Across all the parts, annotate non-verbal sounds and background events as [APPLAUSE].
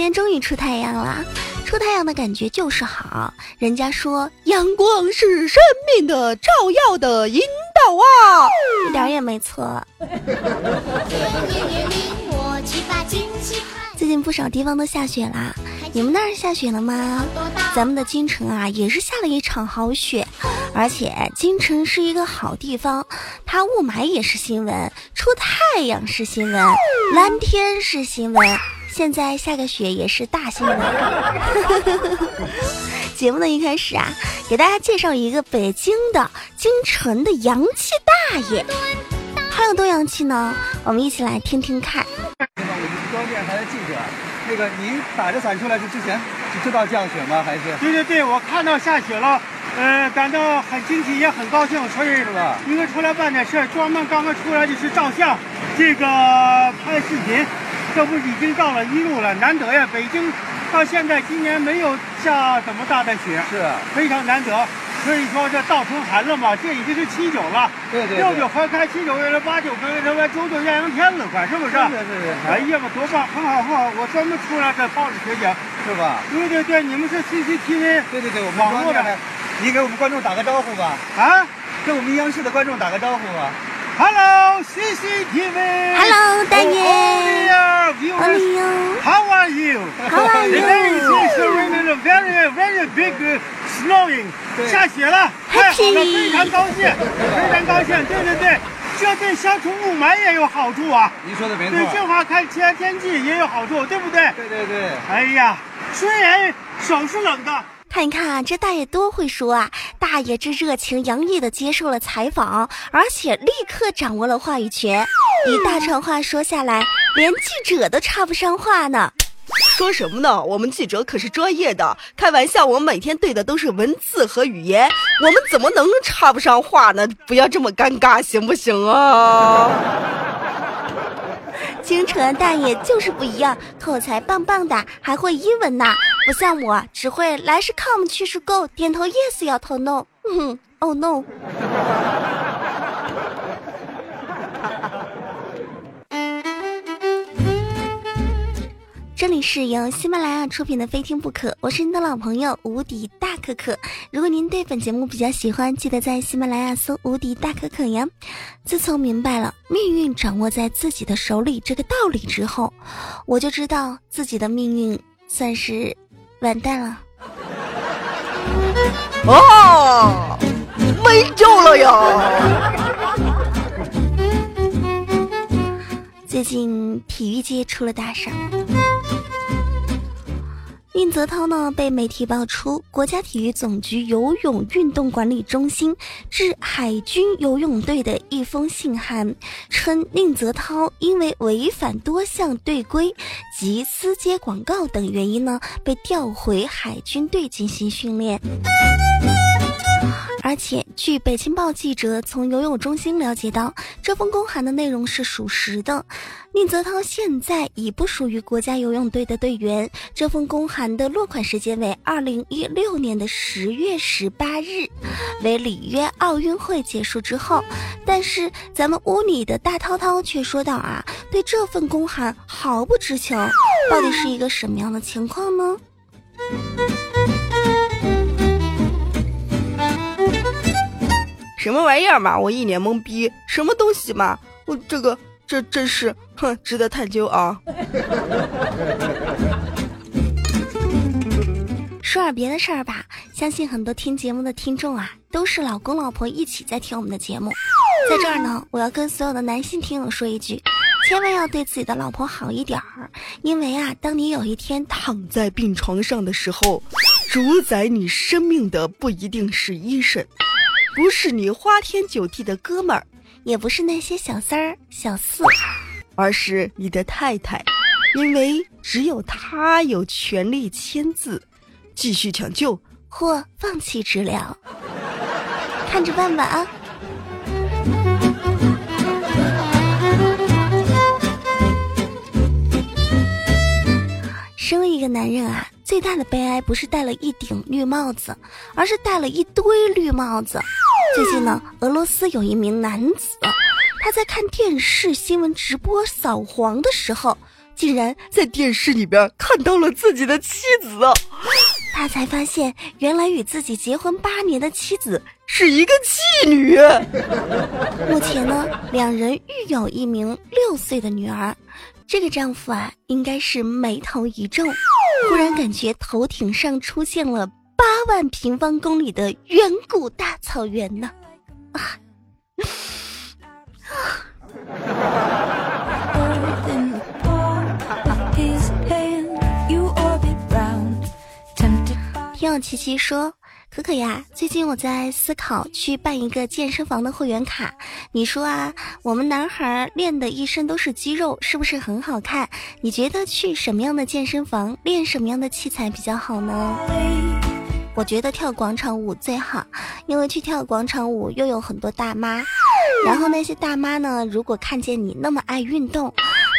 天终于出太阳了，出太阳的感觉就是好。人家说阳光是生命的照耀的引导啊，一点也没错。[LAUGHS] 最近不少地方都下雪啦，你们那儿下雪了吗？咱们的京城啊，也是下了一场好雪，而且京城是一个好地方，它雾霾也是新闻，出太阳是新闻，蓝天是新闻，现在下个雪也是大新闻。[LAUGHS] 节目的一开始啊，给大家介绍一个北京的京城的洋气大爷，他有多洋气呢？我们一起来听听看。我们装电台的记者，那个您打着伞出来是之前就知道降雪吗？还是？对对对，我看到下雪了，呃，感到很惊奇，也很高兴，所以是吧？应该出来办点事儿，专门刚刚出来就是照相，这个拍视频，这不已经到了一路了，难得呀！北京到现在今年没有下怎么大的雪，是非常难得。所以说这倒春寒了嘛，这已经是七九了，对对，六九合开，七九月了八九，跟他妈九九艳阳天了，快是不是？对对对。哎呀我，多棒，很好很好，我专门出来这抱着雪景，是吧？对对对，你们是 CCTV，对对对，我们网络的，你给我们观众打个招呼吧。啊，跟我们央视的观众打个招呼吧。Hello CCTV。Hello，大爷。欢迎。How are you? How are you? Today is raining very very big snowing. 下雪了，太好了，非常高兴，非常高兴。对对对，这对消除雾霾也有好处啊。您说的没错。对，正好看天天气也有好处，对不对？对对对。哎呀，虽然手是冷的。看一看这大爷多会说啊！大爷这热情洋溢的接受了采访，而且立刻掌握了话语权，一大串话说下来，连记者都插不上话呢。说什么呢？我们记者可是专业的，开玩笑，我们每天对的都是文字和语言，我们怎么能插不上话呢？不要这么尴尬，行不行啊？京城大爷就是不一样，口才棒棒的，还会英文呢，不像我只会来是 come 去是 go，点头 yes 摇头 no，嗯，[LAUGHS] oh no。这里是由喜马拉雅出品的《非听不可》，我是您的老朋友无敌大可可。如果您对本节目比较喜欢，记得在喜马拉雅搜“无敌大可可”呀。自从明白了命运掌握在自己的手里这个道理之后，我就知道自己的命运算是完蛋了。哦，没救了呀！最近体育界出了大事。宁泽涛呢被媒体爆出，国家体育总局游泳运动管理中心致海军游泳队的一封信函，称宁泽涛因为违反多项队规及私接广告等原因呢，被调回海军队进行训练。而且，据北京报记者从游泳中心了解到，这封公函的内容是属实的。宁泽涛现在已不属于国家游泳队的队员。这封公函的落款时间为二零一六年的十月十八日，为里约奥运会结束之后。但是，咱们屋里的大涛涛却说道：“啊，对这份公函毫不知情，到底是一个什么样的情况呢？”什么玩意儿嘛！我一脸懵逼，什么东西嘛！我这个这真是，哼，值得探究啊！[LAUGHS] 说点别的事儿吧，相信很多听节目的听众啊，都是老公老婆一起在听我们的节目。在这儿呢，我要跟所有的男性听友说一句，千万要对自己的老婆好一点儿，因为啊，当你有一天躺在病床上的时候，主宰你生命的不一定是医生。不是你花天酒地的哥们儿，也不是那些小三儿、小四，而是你的太太，因为只有她有权利签字，继续抢救或放弃治疗，看着办吧啊！个男人啊，最大的悲哀不是戴了一顶绿帽子，而是戴了一堆绿帽子。最近呢，俄罗斯有一名男子，他在看电视新闻直播扫黄的时候，竟然在电视里边看到了自己的妻子，他才发现原来与自己结婚八年的妻子是一个妓女。目前呢，两人育有一名六岁的女儿。这个丈夫啊，应该是眉头一皱，忽然感觉头顶上出现了八万平方公里的远古大草原呢。啊！[LAUGHS] [LAUGHS] 听我琪琪说。可可呀，最近我在思考去办一个健身房的会员卡。你说啊，我们男孩练的一身都是肌肉，是不是很好看？你觉得去什么样的健身房练什么样的器材比较好呢？我觉得跳广场舞最好，因为去跳广场舞又有很多大妈，然后那些大妈呢，如果看见你那么爱运动，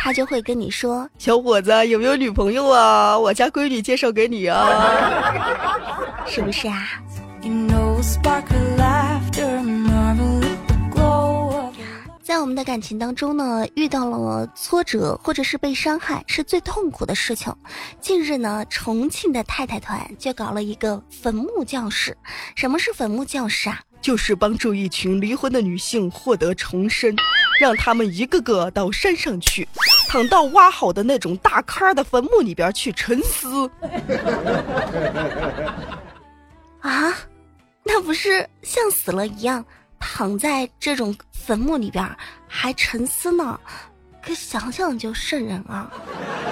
她就会跟你说：“小伙子有没有女朋友啊？我家闺女介绍给你啊。[LAUGHS] ”是不是啊？在我们的感情当中呢，遇到了挫折或者是被伤害，是最痛苦的事情。近日呢，重庆的太太团就搞了一个坟墓教室。什么是坟墓教室啊？就是帮助一群离婚的女性获得重生，让他们一个个到山上去，躺到挖好的那种大坑的坟墓里边去沉思。啊，那不是像死了一样，躺在这种坟墓里边还沉思呢？可想想就瘆人啊！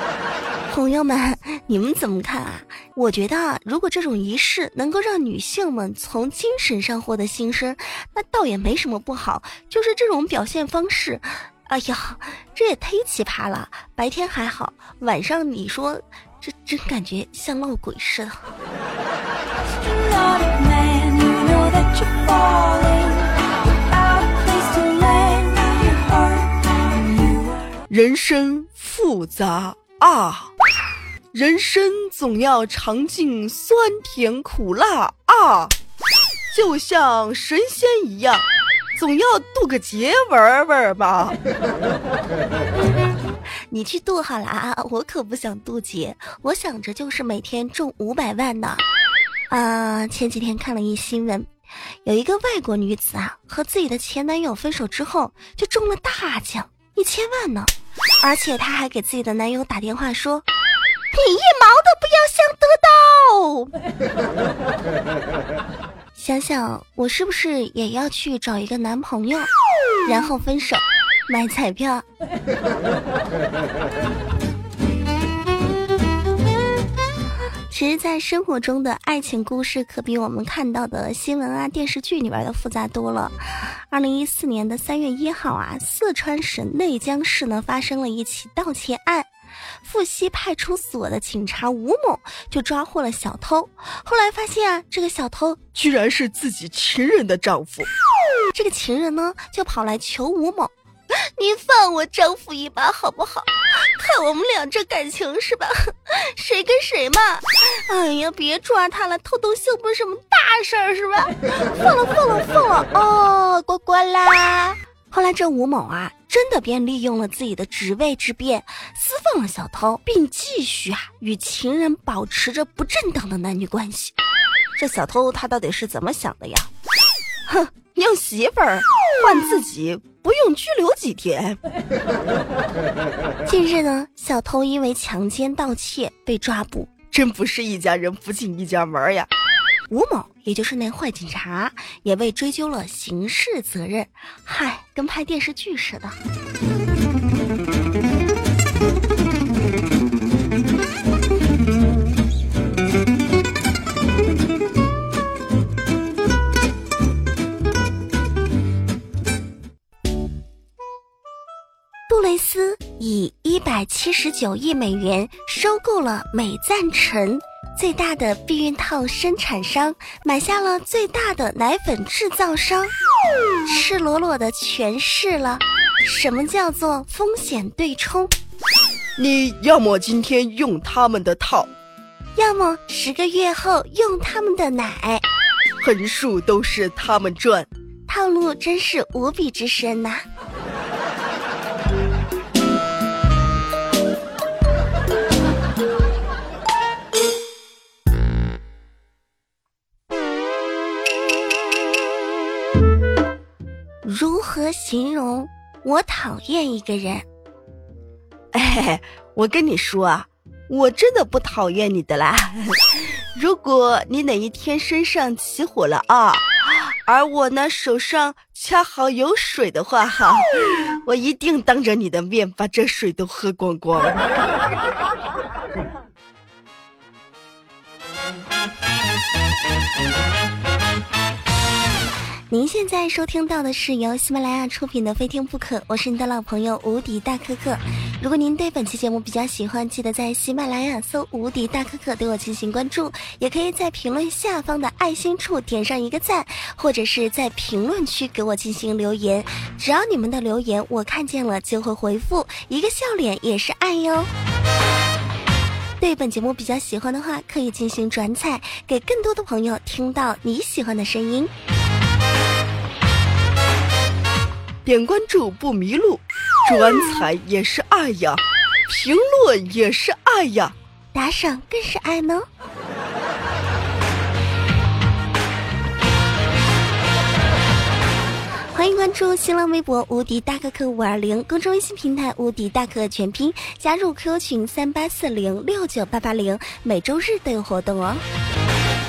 [LAUGHS] 朋友们，你们怎么看啊？我觉得啊，如果这种仪式能够让女性们从精神上获得新生，那倒也没什么不好。就是这种表现方式，哎呀，这也忒奇葩了。白天还好，晚上你说，这真感觉像闹鬼似的。人生复杂啊，人生总要尝尽酸甜苦辣啊，就像神仙一样，总要渡个劫玩玩吧。[LAUGHS] 你去渡好了啊，我可不想渡劫，我想着就是每天中五百万呢。啊，前几天看了一新闻，有一个外国女子啊，和自己的前男友分手之后，就中了大奖一千万呢。而且她还给自己的男友打电话说：“你一毛都不要想得到。[LAUGHS] ”想想我是不是也要去找一个男朋友，然后分手，买彩票。其实，在生活中的爱情故事可比我们看到的新闻啊、电视剧里边的复杂多了。二零一四年的三月一号啊，四川省内江市呢发生了一起盗窃案，富溪派出所的警察吴某就抓获了小偷。后来发现啊，这个小偷居然是自己情人的丈夫。这个情人呢，就跑来求吴某。你放我丈夫一把好不好？看我们俩这感情是吧？谁跟谁嘛？哎呀，别抓他了，偷东西不是什么大事儿是吧？放了，放了，放了哦，乖乖啦。后来这吴某啊，真的便利用了自己的职位之便，私放了小偷，并继续啊与情人保持着不正当的男女关系。这小偷他到底是怎么想的呀？哼，用媳妇儿换自己。不用拘留几天。[LAUGHS] 近日呢，小偷因为强奸盗窃被抓捕，真不是一家人不进一家门呀。吴某，也就是那坏警察，也被追究了刑事责任。嗨，跟拍电视剧似的。百七十九亿美元收购了美赞臣最大的避孕套生产商，买下了最大的奶粉制造商，赤裸裸的诠释了什么叫做风险对冲。你要么今天用他们的套，要么十个月后用他们的奶，横竖都是他们赚，套路真是无比之深呐。何形容我讨厌一个人？[LAUGHS] 哎，我跟你说啊，我真的不讨厌你的啦。[LAUGHS] 如果你哪一天身上起火了啊，而我呢手上恰好有水的话哈，[LAUGHS] 我一定当着你的面把这水都喝光光。您现在收听到的是由喜马拉雅出品的《非听不可》，我是你的老朋友无敌大可可。如果您对本期节目比较喜欢，记得在喜马拉雅搜“无敌大可可”对我进行关注，也可以在评论下方的爱心处点上一个赞，或者是在评论区给我进行留言。只要你们的留言我看见了，就会回复一个笑脸，也是爱哟。对本节目比较喜欢的话，可以进行转采，给更多的朋友听到你喜欢的声音。点关注不迷路，转采也是爱呀，评论也是爱呀，打赏更是爱呢。欢迎关注新浪微博“无敌大可可五二零”公众微信平台“无敌大可全拼”，加入 QQ 群三八四零六九八八零，每周日都有活动哦。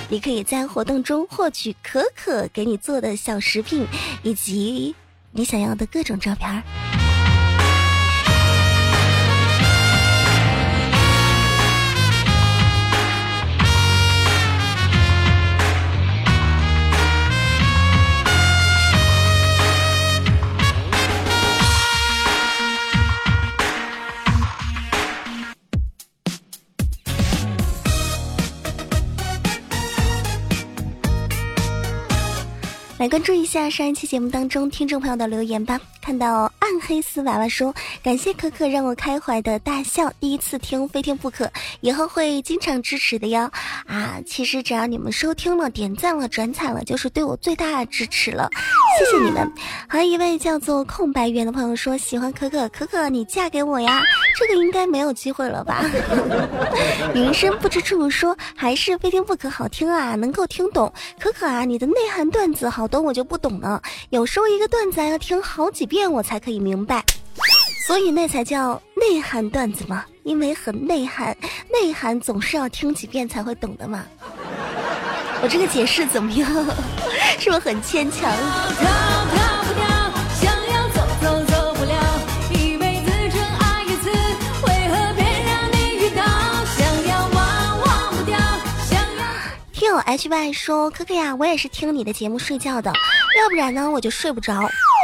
你可以在活动中获取可可给你做的小食品，以及。你想要的各种照片儿。来关注一下上一期节目当中听众朋友的留言吧。看到暗黑丝娃娃说：“感谢可可让我开怀的大笑，第一次听非听不可，以后会经常支持的哟。”啊，其实只要你们收听了、点赞了、转采了，就是对我最大的支持了。谢谢你们。还有一位叫做空白圆的朋友说：“喜欢可可，可可你嫁给我呀？”这个应该没有机会了吧？[LAUGHS] 云深不知处说：“还是非听不可好听啊，能够听懂。”可可啊，你的内涵段子好我就不懂了，有时候一个段子要听好几遍我才可以明白，所以那才叫内涵段子嘛，因为很内涵，内涵总是要听几遍才会懂的嘛。[LAUGHS] 我这个解释怎么样？[LAUGHS] 是不是很牵强？H Y 说：“可可呀，我也是听你的节目睡觉的，要不然呢我就睡不着。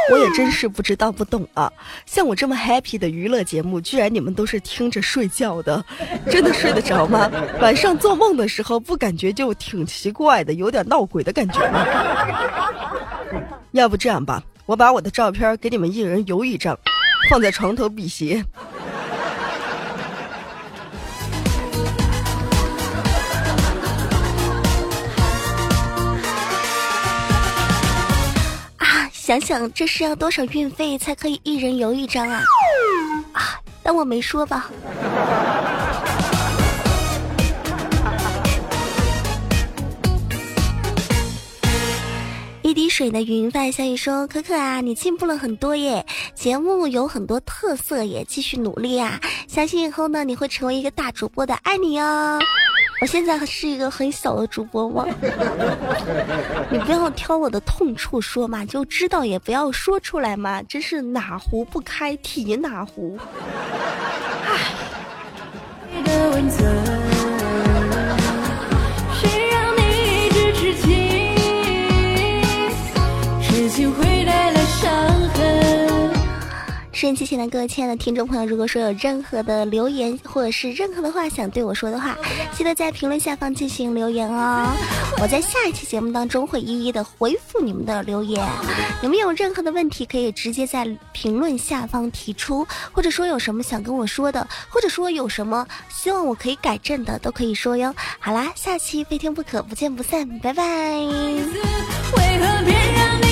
我也真是不知道不懂啊，像我这么 happy 的娱乐节目，居然你们都是听着睡觉的，真的睡得着吗？晚上做梦的时候不感觉就挺奇怪的，有点闹鬼的感觉吗？[LAUGHS] 要不这样吧，我把我的照片给你们一人邮一张，放在床头辟邪。”想想这是要多少运费才可以一人游一张啊？啊，当我没说吧。[LAUGHS] 一滴水的云帆小雨说：“可可啊，你进步了很多耶，节目有很多特色耶，继续努力啊！相信以后呢，你会成为一个大主播的，爱你哦。”我现在是一个很小的主播吗？[LAUGHS] 你不要挑我的痛处说嘛，就知道也不要说出来嘛，真是哪壶不开提哪壶。收音机前的各位亲爱的听众朋友，如果说有任何的留言或者是任何的话想对我说的话，记得在评论下方进行留言哦。我在下一期节目当中会一一的回复你们的留言。有没有任何的问题可以直接在评论下方提出，或者说有什么想跟我说的，或者说有什么希望我可以改正的，都可以说哟。好啦，下期非听不可，不见不散，拜拜。为何别让你